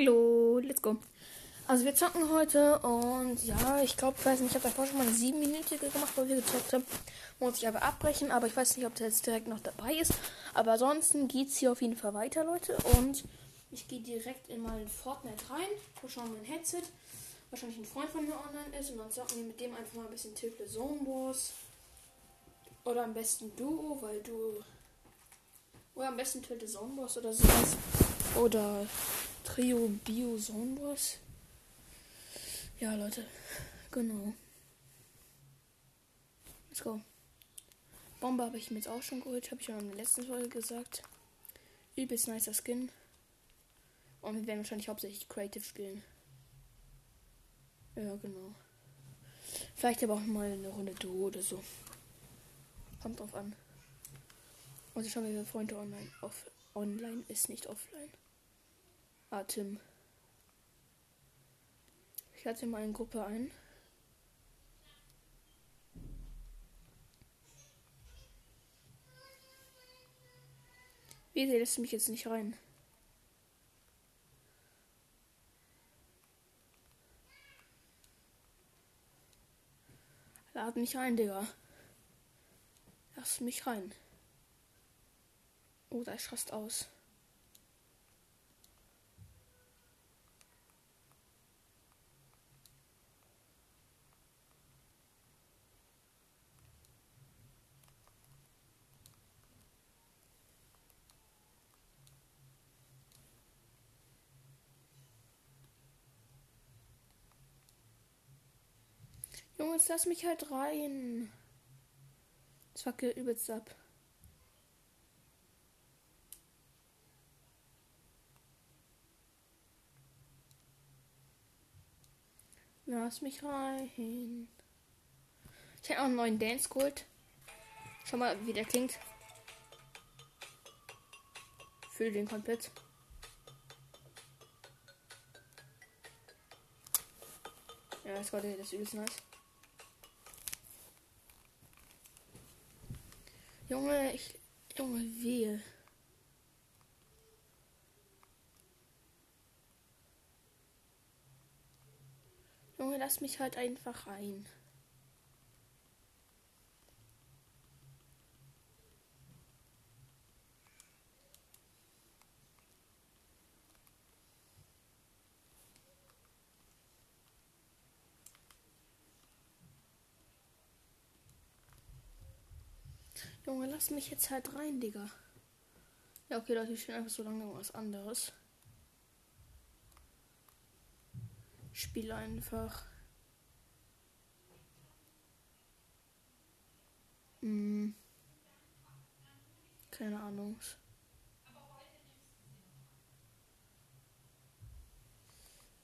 Hallo, let's go. Also wir zocken heute und ja, ich glaube, ich weiß nicht, ich habe davor schon mal eine siebenminütige gemacht, wo wir gezockt haben. Muss ich aber abbrechen, aber ich weiß nicht, ob der jetzt direkt noch dabei ist. Aber ansonsten geht es hier auf jeden Fall weiter, Leute. Und ich gehe direkt in mein Fortnite rein, schauen mein Headset. Wahrscheinlich ein Freund von mir online ist und dann zocken wir mit dem einfach mal ein bisschen Tilted Zone Wars. Oder am besten Duo, weil du. Oder am besten Tilted Zone Wars oder sowas. Oder Trio Bio Wars. Ja, Leute. Genau. Let's go. Bombe habe ich mir jetzt auch schon geholt. Habe ich ja in der letzten Folge gesagt. Übelst nicer Skin. Und wir werden wahrscheinlich hauptsächlich Creative spielen. Ja, genau. Vielleicht aber auch mal eine Runde Duo oder so. Kommt drauf an. Und ich schaue mir Freunde online. Off online ist nicht offline. Ah, Tim. Ich lade mal in Gruppe ein. Wieso lässt mich jetzt nicht rein? Lad mich rein, Digga. Lass mich rein. Oh, da ist fast aus. Junge, jetzt lass mich halt rein. Das wackelt übelst ab. Lass mich rein. Ich habe auch einen neuen Dance geholt. Schau mal, wie der klingt. Fühle den komplett. Ja, das war der, das ist übelst nice. Junge, ich. Junge, wehe. Junge, lass mich halt einfach rein. Junge, lass mich jetzt halt rein, Digga. Ja, okay, Leute, ich spiele einfach so lange was anderes. Spiel einfach. Hm. Keine Ahnung.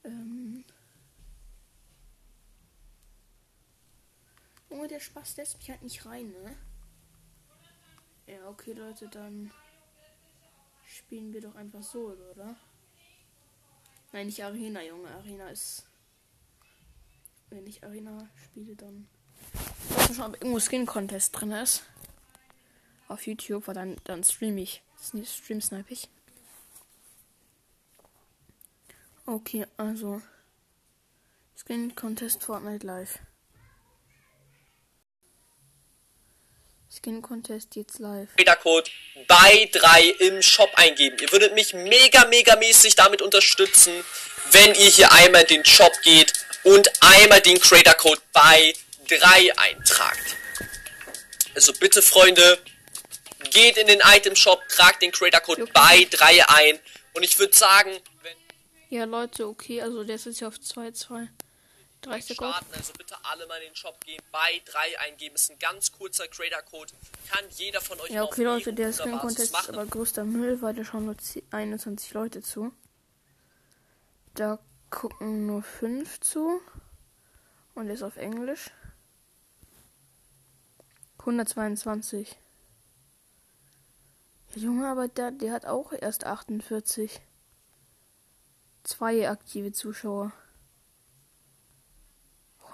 Ähm. Junge, der Spaß lässt mich halt nicht rein, ne? Okay, Leute, dann spielen wir doch einfach so, oder? Nein, nicht Arena, Junge. Arena ist. Wenn ich Arena spiele, dann. Ich weiß schon, ob irgendwo Skin Contest drin ist. Auf YouTube, weil dann, dann stream ich. Stream snipe ich. Okay, also. Skin Contest Fortnite Live. Skin Contest jetzt live. Code bei 3 im Shop eingeben. Ihr würdet mich mega, mega mäßig damit unterstützen, wenn ihr hier einmal in den Shop geht und einmal den Creator Code bei 3 eintragt. Also bitte, Freunde, geht in den Item Shop, tragt den Creator Code okay. bei 3 ein. Und ich würde sagen, wenn. Ja, Leute, okay, also der ist jetzt auf 2-2. 30 starten. Also bitte alle mal in den Shop gehen, bei 3 eingeben. Ist ein ganz kurzer Creator-Code. Kann jeder von euch Ja, okay, Leute, der Skin Contest ist aber größter Müll, weil da schauen nur 21 Leute zu. Da gucken nur 5 zu. Und ist auf Englisch. 122. Ja, Junge, aber der, der hat auch erst 48. Zwei aktive Zuschauer.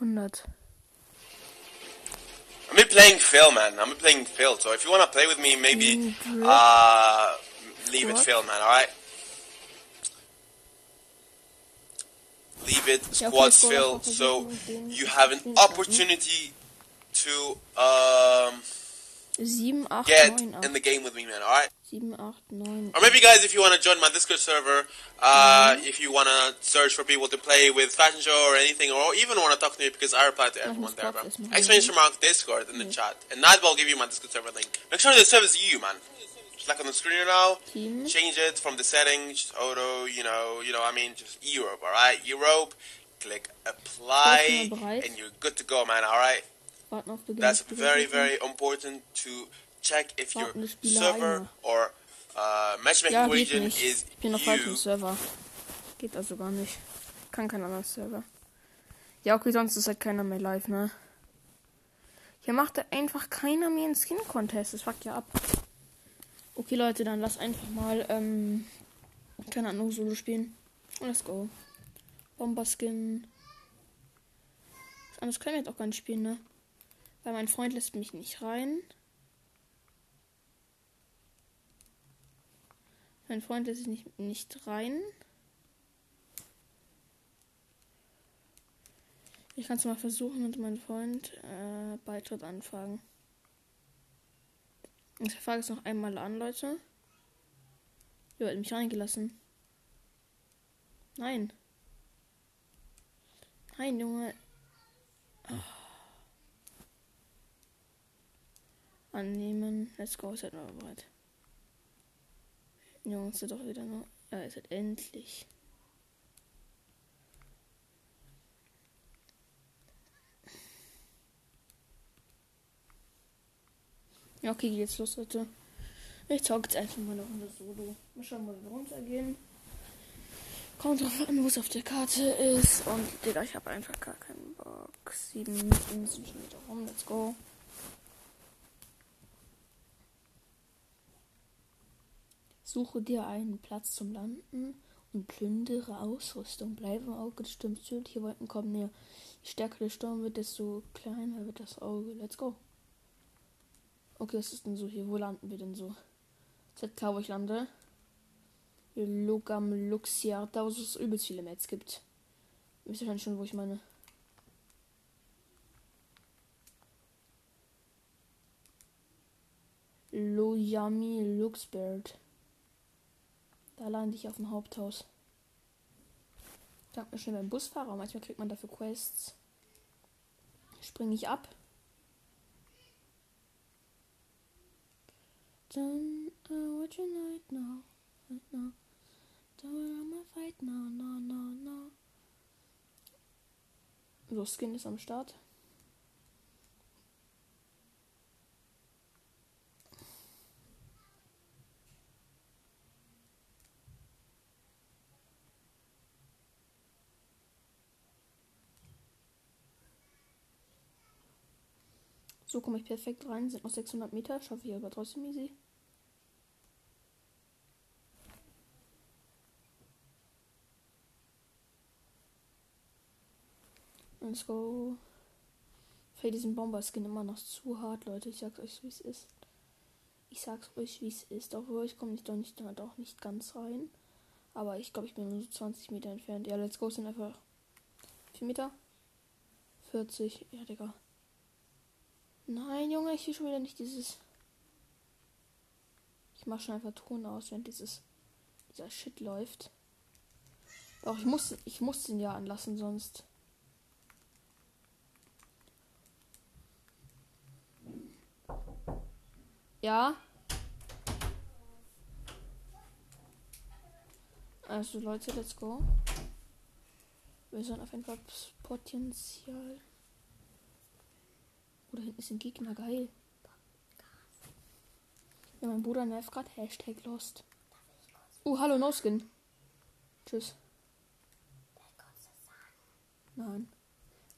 100. I'm playing Phil, man. I'm playing Phil. So if you want to play with me, maybe uh, leave what? it Phil, man. All right. leave it squads so fill, so you have an Spiel zu starten. opportunity to um, 7, 8, get 9, 8. in the game with me, man. All right. 7, 8, 9. Or maybe, guys, if you want to join my Discord server, uh, if you want to search for people to play with Fashion Show or anything, or even want to talk to me because I reply to everyone there, bro. Exclamation mark Discord in the chat, and Nightball will give you my Discord server link. Make sure the server is you, man. Just like on the screen now. Team. Change it from the settings, auto, you know, you know, I mean, just Europe, all right? Europe. Click apply, Ich bin bereit. and you're good to go, man. All right. Warten auf Beginn. That's very, very important to check if your server or uh, matchmaking Ja, region nicht. is Ich bin auf falschem you. Server. Geht also gar nicht. Kann kein anderer Server. Ja, okay, sonst ist halt keiner mehr live, ne? Hier macht einfach keiner mehr einen Skin-Contest. Das fuckt ja ab. Okay, Leute, dann lass einfach mal, ähm, keine Ahnung, Solo spielen. Let's go. Bomberskin. Was anderes können wir jetzt auch gar nicht spielen, ne? Weil mein Freund lässt mich nicht rein. Mein Freund lässt sich nicht, nicht rein. Ich kann es mal versuchen und meinen Freund äh, Beitritt anfragen. Ich frage es noch einmal an, Leute. Jo, hat mich reingelassen. Nein. Nein, Junge. Ah. Annehmen. Let's go, seid mal bereit. Jungs, ist doch wieder nur. Ja, ist halt endlich. Ja, okay, geht jetzt los, Leute. Ich zocke jetzt einfach mal eine Runde Solo. Mal schauen, wo wir runtergehen. Kommt drauf an, wo es auf der Karte ist. Und, Digga, ich habe einfach gar keinen Bock. Sieben Minuten sind schon wieder rum. Let's go. Suche dir einen Platz zum Landen und plündere Ausrüstung. Bleibe im Auge des Sturms. Südliche Wolken kommen näher. Je stärker der Sturm wird, desto kleiner wird das Auge. Let's go. Okay, was ist denn so hier? Wo landen wir denn so? ZK, wo ich lande. Lugam Luxia, da wo es übelst viele Mets gibt. Wisst ihr schon, wo ich meine? Lojami Luxbird. Da lande ich auf dem Haupthaus. Dank mir schnell beim Busfahrer. Manchmal kriegt man dafür Quests. Springe ich ab. Then I want you night now, right now. Don't wanna fight now, no, no, no. So, Skin ist am Start. So komme ich perfekt rein. Sind noch 600 Meter. Schaffe ich aber trotzdem easy. Let's go. Für diesen Bomberskin immer noch zu hart, Leute. Ich sag's euch, wie es ist. Ich sag's euch, wie es ist. Obwohl ich komme nicht doch nicht, doch nicht ganz rein. Aber ich glaube, ich bin nur so 20 Meter entfernt. Ja, let's go. Sind einfach 4 Meter. 40. Ja, Digga. Nein, Junge, ich will schon wieder nicht dieses. Ich mache schon einfach Ton aus, wenn dieses dieser Shit läuft. Auch ich muss ich muss den ja anlassen, sonst. Ja. Also Leute, let's go. Wir sollen auf jeden Fall Potenzial. Hinten ist ein Gegner, geil. Ja, mein Bruder nervt gerade. Hashtag Lost. Oh, hallo, No Skin. Tschüss. Nein.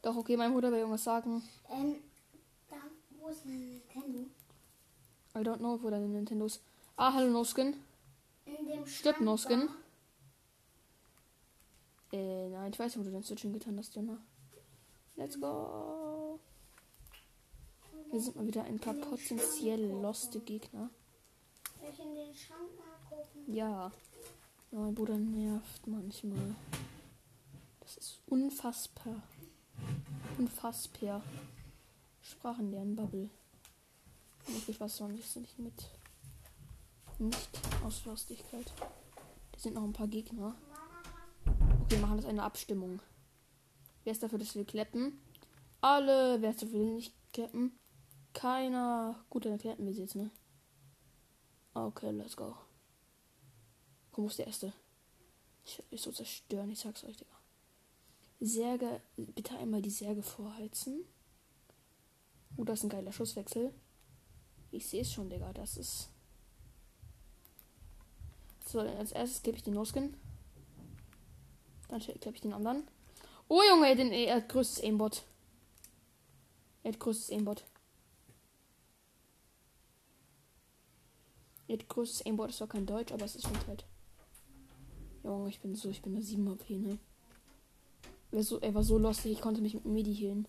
Doch, okay, mein Bruder will irgendwas sagen. Ähm, da, wo ist mein Nintendo? I don't know, wo deine Nintendo ist. Ah, hallo, No Skin. In dem Stirbt Schrank No Skin. da. Äh, nein, ich weiß nicht, wo du dein Switching getan hast, Junge. Let's go. Hier sind mal wieder ein paar potenziell loste Gegner. Ich? Ja. ja mein Bruder nervt manchmal. Das ist unfassbar. Unfassbar. Sprachenlernen Bubble. Wirklich was sonst nicht mit. Nicht aus Lustigkeit. Da sind noch ein paar Gegner. Okay, wir machen das eine Abstimmung. Wer ist dafür, dass wir kleppen? Alle. Wer ist dafür, nicht kleppen? Keiner. Gut, dann kleppen wir sie jetzt, ne? Okay, let's go. Komm, wo ist der erste? Ich werde so zerstören, ich sag's euch, Digga. Särge, bitte einmal die Särge vorheizen. Oh, das ist ein geiler Schusswechsel. Ich sehe es schon, Digga. Das ist. So, als erstes gebe ich den No-Skin. Dann gebe ich den anderen. Oh, Junge, den, er hat größtes Aimbot. Er hat größtes Aimbot. Hat größtes Aimbot ist zwar kein Deutsch, aber es ist schon halt. Junge, ich bin so, ich bin nur 7 AP, ne? Er war so, war so lustig, ich konnte mich mit Midi healen.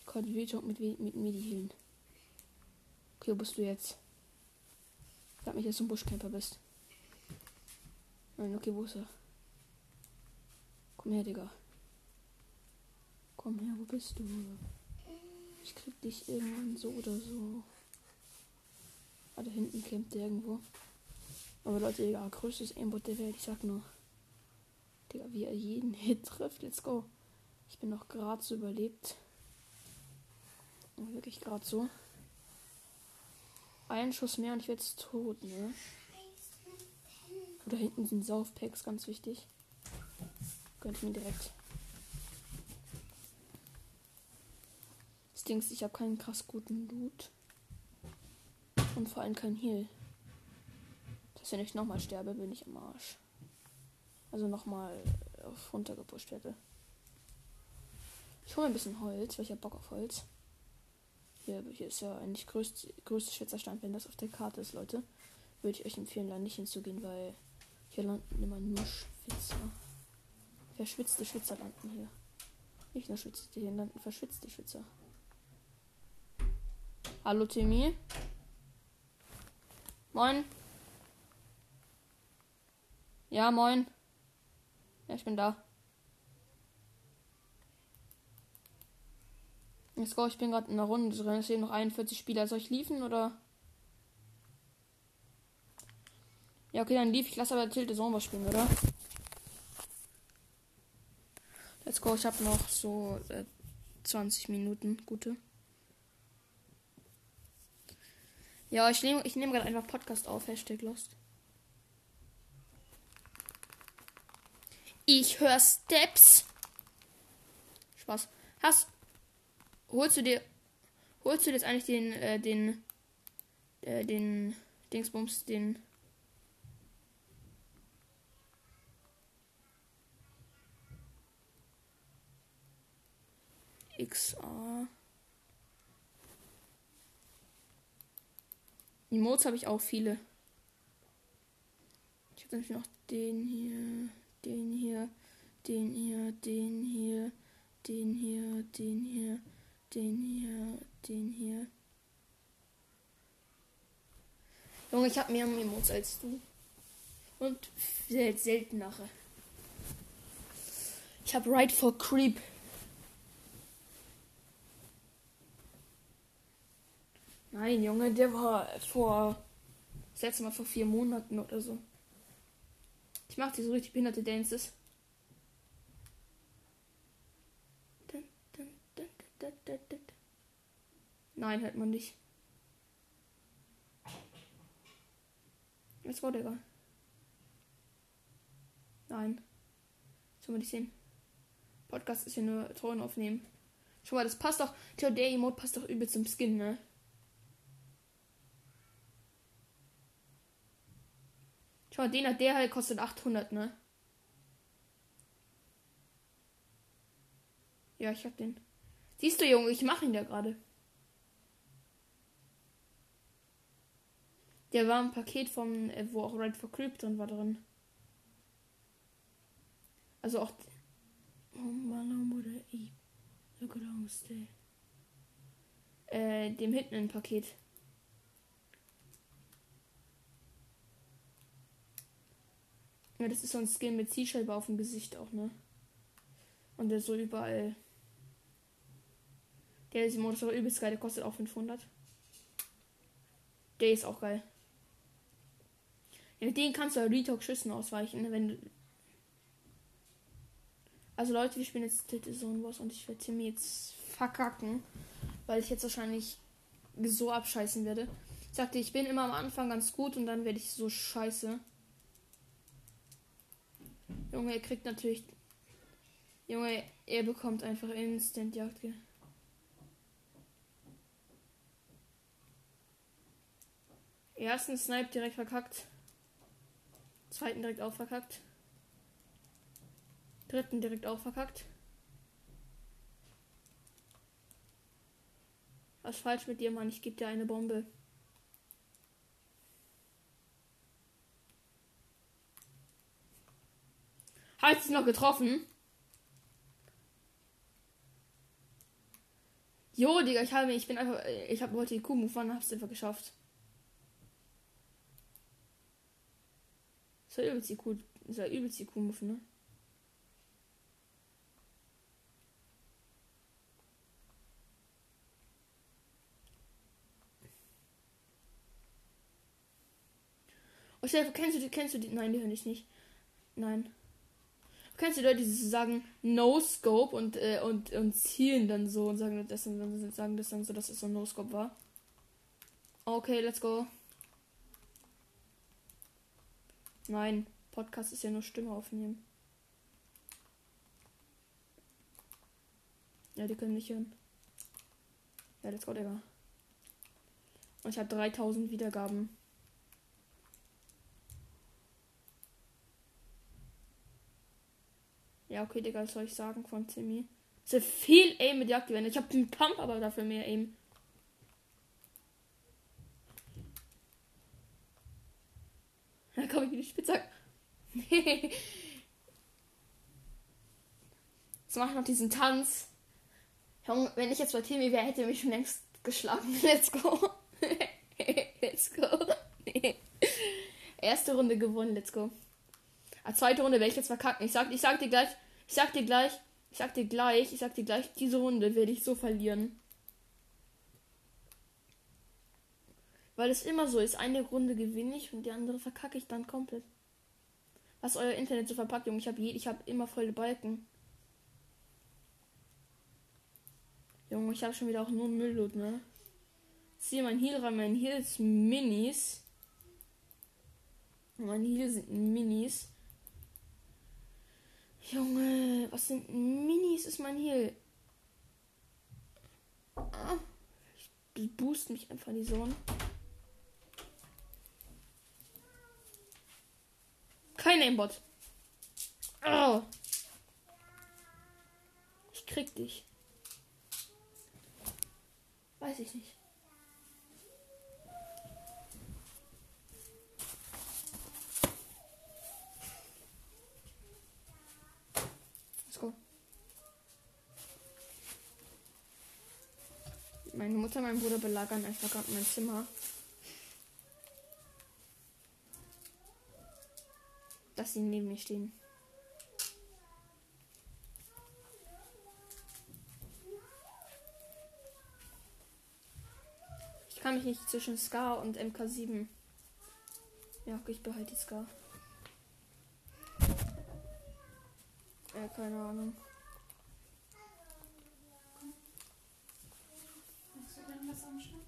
Ich konnte Wildschok mit, mit Midi healen. Okay, wo bist du jetzt? Sag mich, dass du ein Buschcamper bist. Nein, okay, wo ist er? Komm her, Digga. Komm her, wo bist du? Ich krieg dich irgendwann so oder so. Ah, da hinten campt der irgendwo. Aber Leute, Digga, größtes Aimbot der Welt, ich sag nur. Digga, wie er jeden Hit trifft, let's go. Ich bin noch gerade so überlebt. Wirklich gerade so. Ein Schuss mehr und ich werde jetzt tot, ne? Oder hinten sind Saufpacks, ganz wichtig. Gönnt mir direkt. Das Ding ist, ich habe keinen krass guten Loot. Und vor allem kein Heal. Dass wenn ich nochmal sterbe, bin ich am Arsch. Also nochmal runtergepusht werde. Ich hole ein bisschen Holz, weil ich habe Bock auf Holz. Hier, hier ist ja eigentlich größte, größte Schwitzerstand, wenn das auf der Karte ist, Leute. Würde ich euch empfehlen, da nicht hinzugehen, weil hier landen immer nur Schwitzer. Verschwitzte Schwitzer landen hier. Nicht nur Schwitzte, hier landen verschwitzte Schwitzer. Hallo Timmy. Moin. Ja, moin. Ja, ich bin da. Let's go, ich bin gerade in der Runde drin. Es sind noch 41 Spieler. Soll ich liefen oder? Ja, okay, dann lief. Ich lasse aber Tilte Sommer spielen, oder? Let's go, ich habe noch so äh, 20 Minuten. Gute. Ja, ich nehme ich nehm gerade einfach Podcast auf. Hashtag Lost. Ich höre Steps. Spaß. Hast. Holst du dir. Holst du jetzt eigentlich den, äh, den. Äh, den. Dingsbums, den. XA. Emotes habe ich auch viele. Ich habe nämlich noch den hier, den hier, den hier, den hier, den hier, den hier, den hier, den hier. Junge, ich habe mehr Emotes als du. Und sel seltenere. Ich habe Right for Creep. Nein, Junge, der war vor. Das letzte Mal vor vier Monaten oder so. Ich mache diese richtig behinderte Dances. Nein, hört man nicht. Jetzt go, Digga. Nein. Soll man nicht sehen. Podcast ist ja nur Ton aufnehmen. Schau mal, das passt doch. Der Emote passt doch übel zum Skin, ne? Schau, den hat der halt kostet 800, ne? Ja, ich hab den. Siehst du, Junge, ich mache ihn da gerade. Der war ein Paket von, äh, wo auch Red for Creep drin war drin. Also auch. Äh, dem hinten ein Paket. Ja, das ist so ein Skin mit Zielscheibe auf dem Gesicht auch, ne? Und der ist so überall. Der ist Modus aber übelst geil, der kostet auch 500. Der ist auch geil. Ja, mit denen kannst du ja Retalk Schüssen ausweichen, ne, wenn du. Also Leute, wir spielen jetzt dritte Zone Boss und ich werde mir jetzt verkacken, weil ich jetzt wahrscheinlich so abscheißen werde. Ich sagte, ich bin immer am Anfang ganz gut und dann werde ich so scheiße. Junge, er kriegt natürlich. Junge, er bekommt einfach Instant Jagd. Ersten Snipe direkt verkackt. Zweiten direkt auch verkackt. Dritten direkt auch verkackt. Was falsch mit dir, Mann? Ich gebe dir eine Bombe. Hat sich noch getroffen? Jo, Digga, ich habe, ich bin einfach, ich habe die Kuh move und hab's einfach geschafft. Das war übelst Kuh, das war übelst Kuh move, ne? Oh, Stefan, kennst du die, kennst du die? Nein, die höre ich nicht. Nein. Kennst du Leute, die so sagen No Scope und, äh, und, und zielen dann so und sagen das, dann, sagen das dann so, dass es so No Scope war? Okay, let's go. Nein, Podcast ist ja nur Stimme aufnehmen. Ja, die können nicht hören. Ja, let's go, Digga. Und ich habe 3000 Wiedergaben. Ja, okay, Digga, was soll ich sagen von Timmy? So viel Aim mit Jagd Ich habe den Pump, aber dafür mehr Aim. Da komme ich in die Spitzhacke. Jetzt mache ich noch diesen Tanz. Wenn ich jetzt bei Timmy wäre, hätte mich schon längst geschlagen. Let's go. let's go. Erste Runde gewonnen, let's go. Ah, zweite Runde werde ich jetzt verkacken. Ich sag, ich sag dir gleich, ich sag dir gleich, ich sag dir gleich, ich sag dir gleich, diese Runde werde ich so verlieren. Weil es immer so ist, eine Runde gewinne ich und die andere verkacke ich dann komplett. Was euer Internet so verpackt, Junge. Ich habe ich habe immer volle Balken. Junge, ich habe schon wieder auch nur Müllloot, ne? Ziehe mein Heal rein, mein Heal ist Minis. Mein Heal sind Minis. Junge, was sind Minis? Ist mein Heal? Ah, ich boost mich einfach in die Sonne. Kein Aimbot. Oh. Ich krieg dich. Weiß ich nicht. Let's go. Meine Mutter und mein Bruder belagern einfach gerade mein Zimmer. dass sie neben mir stehen. Ich kann mich nicht zwischen Scar und MK7. Ja, okay, ich behalte die Scar. Ja, keine Ahnung. Willst du denn was anschauen?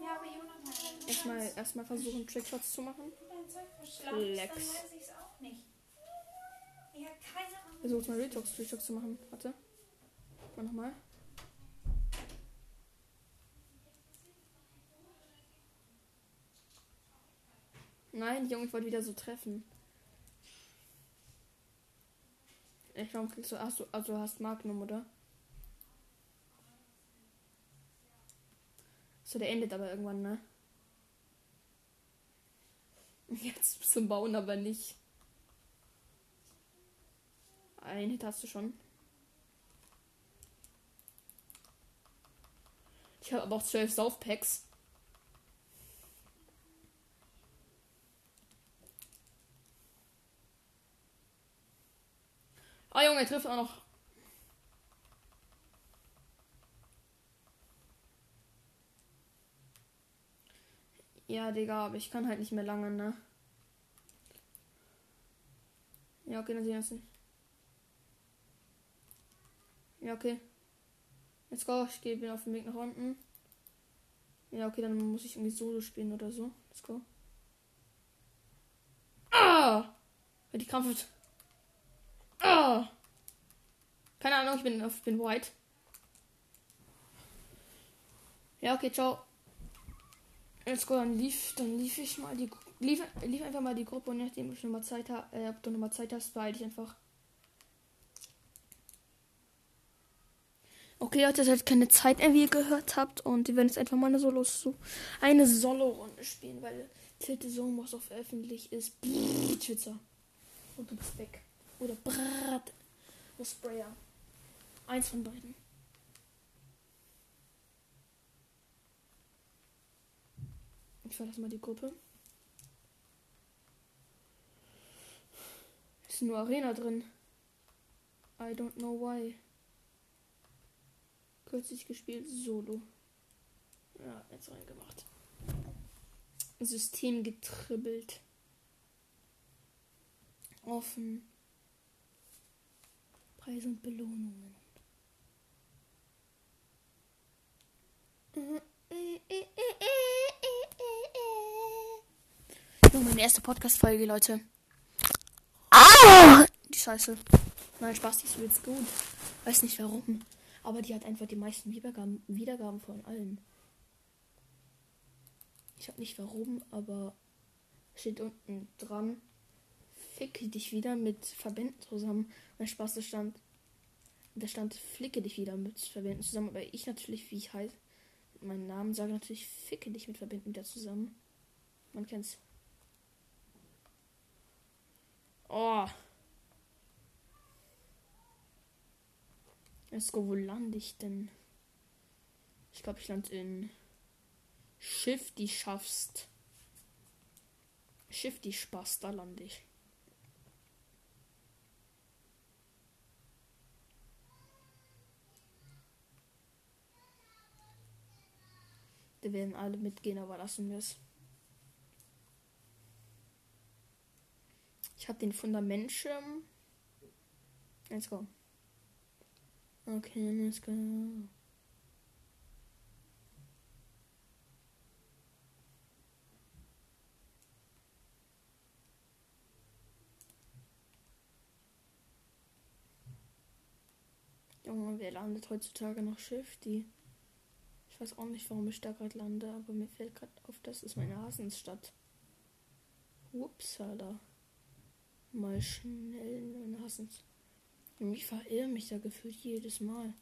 Ja, aber Jonathan. Erstmal, erstmal versuchen, Trickshots zu machen. Flex. Ich. Versuch mal Retox, Retox zu machen. Warte. Mal nochmal. Nein, Junge, ich wollte wieder so treffen. Echt, warum kriegst du. Hast du. Also hast Magnum, oder? So, der endet aber irgendwann, ne? Jetzt zum Bauen aber nicht. Ein Hit hast du schon. Ich habe aber auch zwölf Saufpacks. Ah, Junge, er trifft auch noch. Ja, Digga, aber ich kann halt nicht mehr lange, ne? Ja, okay, dann sehen wir uns. Ja, okay. Let's go. Ich gehe bin auf dem Weg nach unten. Ja, okay, dann muss ich irgendwie Solo spielen oder so. Let's go. Ah! Die Krampf. Ah! Keine Ahnung, ich bin auf bin white. Ja, okay, ciao. Let's go, dann lief, dann lief ich mal die lief, lief einfach mal die Gruppe und nachdem ich nochmal Zeit habe, äh, ob du nochmal Zeit hast, beeil ich einfach. Okay, Leute, ihr habt keine Zeit wie ihr gehört habt. Und wir werden jetzt einfach mal eine Solo so eine Solo-Runde spielen, weil Tilte Song was auf öffentlich ist. Brrr, Twitter. Und du bist weg. Oder Brat. Oder Sprayer. Eins von beiden. Ich verlasse mal die Gruppe. Ist nur Arena drin. I don't know why. Kürzlich gespielt, Solo. Ja, jetzt reingemacht. System getribbelt. Offen. Preise und Belohnungen. Junge, meine erste Podcast-Folge, Leute. Die Scheiße. Nein, Spaß, die ist jetzt gut. Weiß nicht warum. Aber die hat einfach die meisten Wiedergaben, Wiedergaben von allen. Ich hab nicht warum, aber steht unten dran. Ficke dich wieder mit Verbänden zusammen. Mein Spaß, da stand. Da stand Flicke dich wieder mit Verbänden zusammen. Aber ich natürlich, wie ich heiße, meinen Namen sage natürlich Ficke dich mit Verbänden wieder zusammen. Man kennt's. Oh. Let's wo lande ich denn? Ich glaube, ich lande in Schiff, die schaffst. Schiff, die Spaß, da lande ich. Da werden alle mitgehen, aber lassen wir es. Ich habe den Fundamentschirm. Let's go. Okay, let's go. Junge, wer landet heutzutage noch? Die. Ich weiß auch nicht, warum ich da gerade lande, aber mir fällt gerade auf, das ist meine Hasensstadt. Upsala. Mal schnell in Hasens. Ich verirre mich da gefühlt jedes Mal.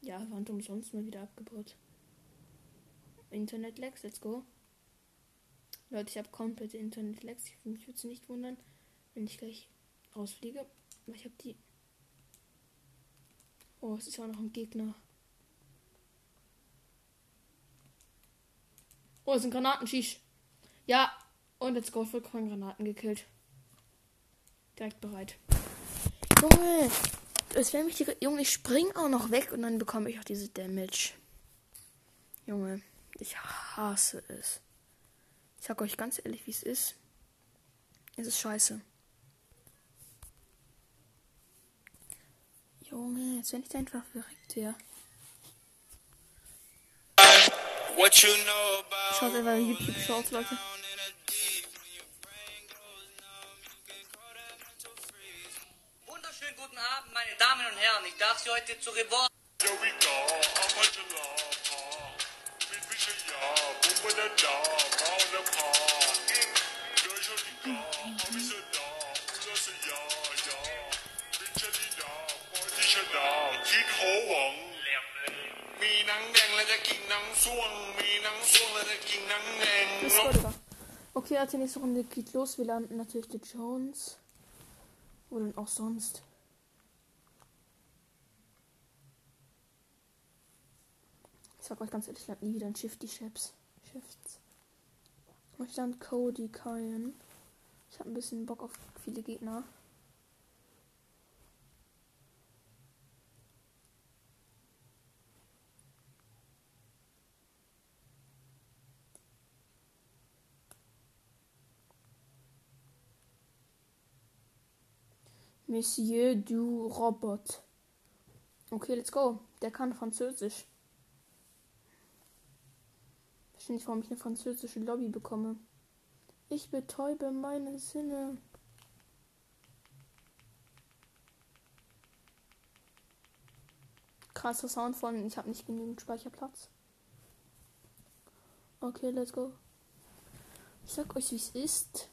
Ja, Wand umsonst mal wieder abgebaut. Internet Lags, let's go. Leute, ich habe komplette Internet Lags. Ich würde es nicht wundern, wenn ich gleich rausfliege. Aber ich habe die. Oh, es ist auch noch ein Gegner. Oh, es sind Granaten, schieß. Ja, und jetzt go vollkommen Granaten gekillt. Direkt bereit. Junge, es wäre mich die. Junge, ich spring auch noch weg und dann bekomme ich auch diese Damage. Junge, ich hasse es. Ich sag euch ganz ehrlich, wie es ist. Es ist scheiße. Junge, jetzt wenn ich da einfach verreckt wäre. What you know about Schaut einfach YouTube Shorts, Leute. Abend, meine Damen und Herren. Ich darf Sie heute zu Reborn. Okay, Leute, nächste Runde geht los. Wir landen natürlich die Jones. Oder auch sonst. Sag euch ganz ehrlich, ich lande nie wieder in Shifty. Shifts. Und ich lande Cody Kyan. Ich habe ein bisschen Bock auf viele Gegner. Monsieur du Robot. Okay, let's go. Der kann Französisch. Verstehe nicht, warum ich eine französische Lobby bekomme. Ich betäube meine Sinne. Krasser Sound von ich habe nicht genügend Speicherplatz. Okay, let's go. Ich sag euch, wie es ist.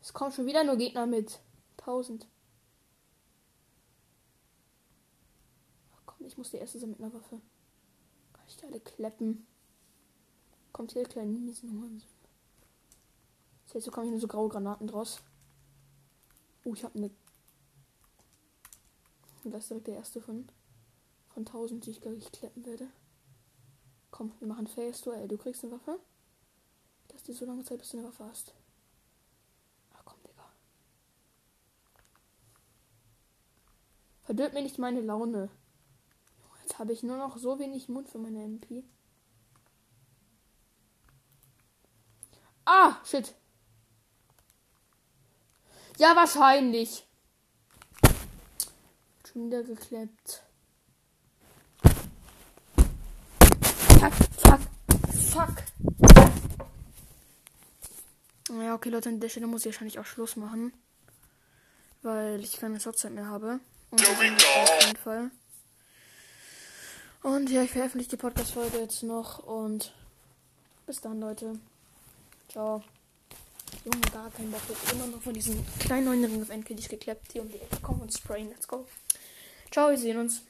Es kommen schon wieder nur Gegner mit. 1000. Ach komm, ich muss die erste sein mit einer Waffe. Kann ich die alle kleppen? Kommt hier kleine Miesen Jetzt so kommen hier nur so graue Granaten draus. Oh, ich habe eine. Das ist direkt der erste von, von 1000, die ich glaube ich kleppen werde. Komm, wir machen Face Duell. Du kriegst eine Waffe. Lass dir so lange Zeit, bis du eine Waffe hast. Ach komm, Digga. Verdirbt mir nicht meine Laune. Jetzt habe ich nur noch so wenig Mund für meine MP. Ah, shit. Ja, wahrscheinlich. Schon wieder gekleppt. Fuck, fuck, fuck. Ja, okay, Leute, an der Stelle muss ich wahrscheinlich auch Schluss machen. Weil ich keine Zockzeit mehr habe. Und auf jeden Fall. Und ja, ich veröffentliche die Podcast-Folge jetzt noch. Und bis dann, Leute. Ciao. Junge, gar kein Bock. Jetzt immer noch von diesen kleinen neuen Ring of Endkill, die ich geklappt hier um die Ecke kommen und sprayen. Let's go. Ciao, wir sehen uns.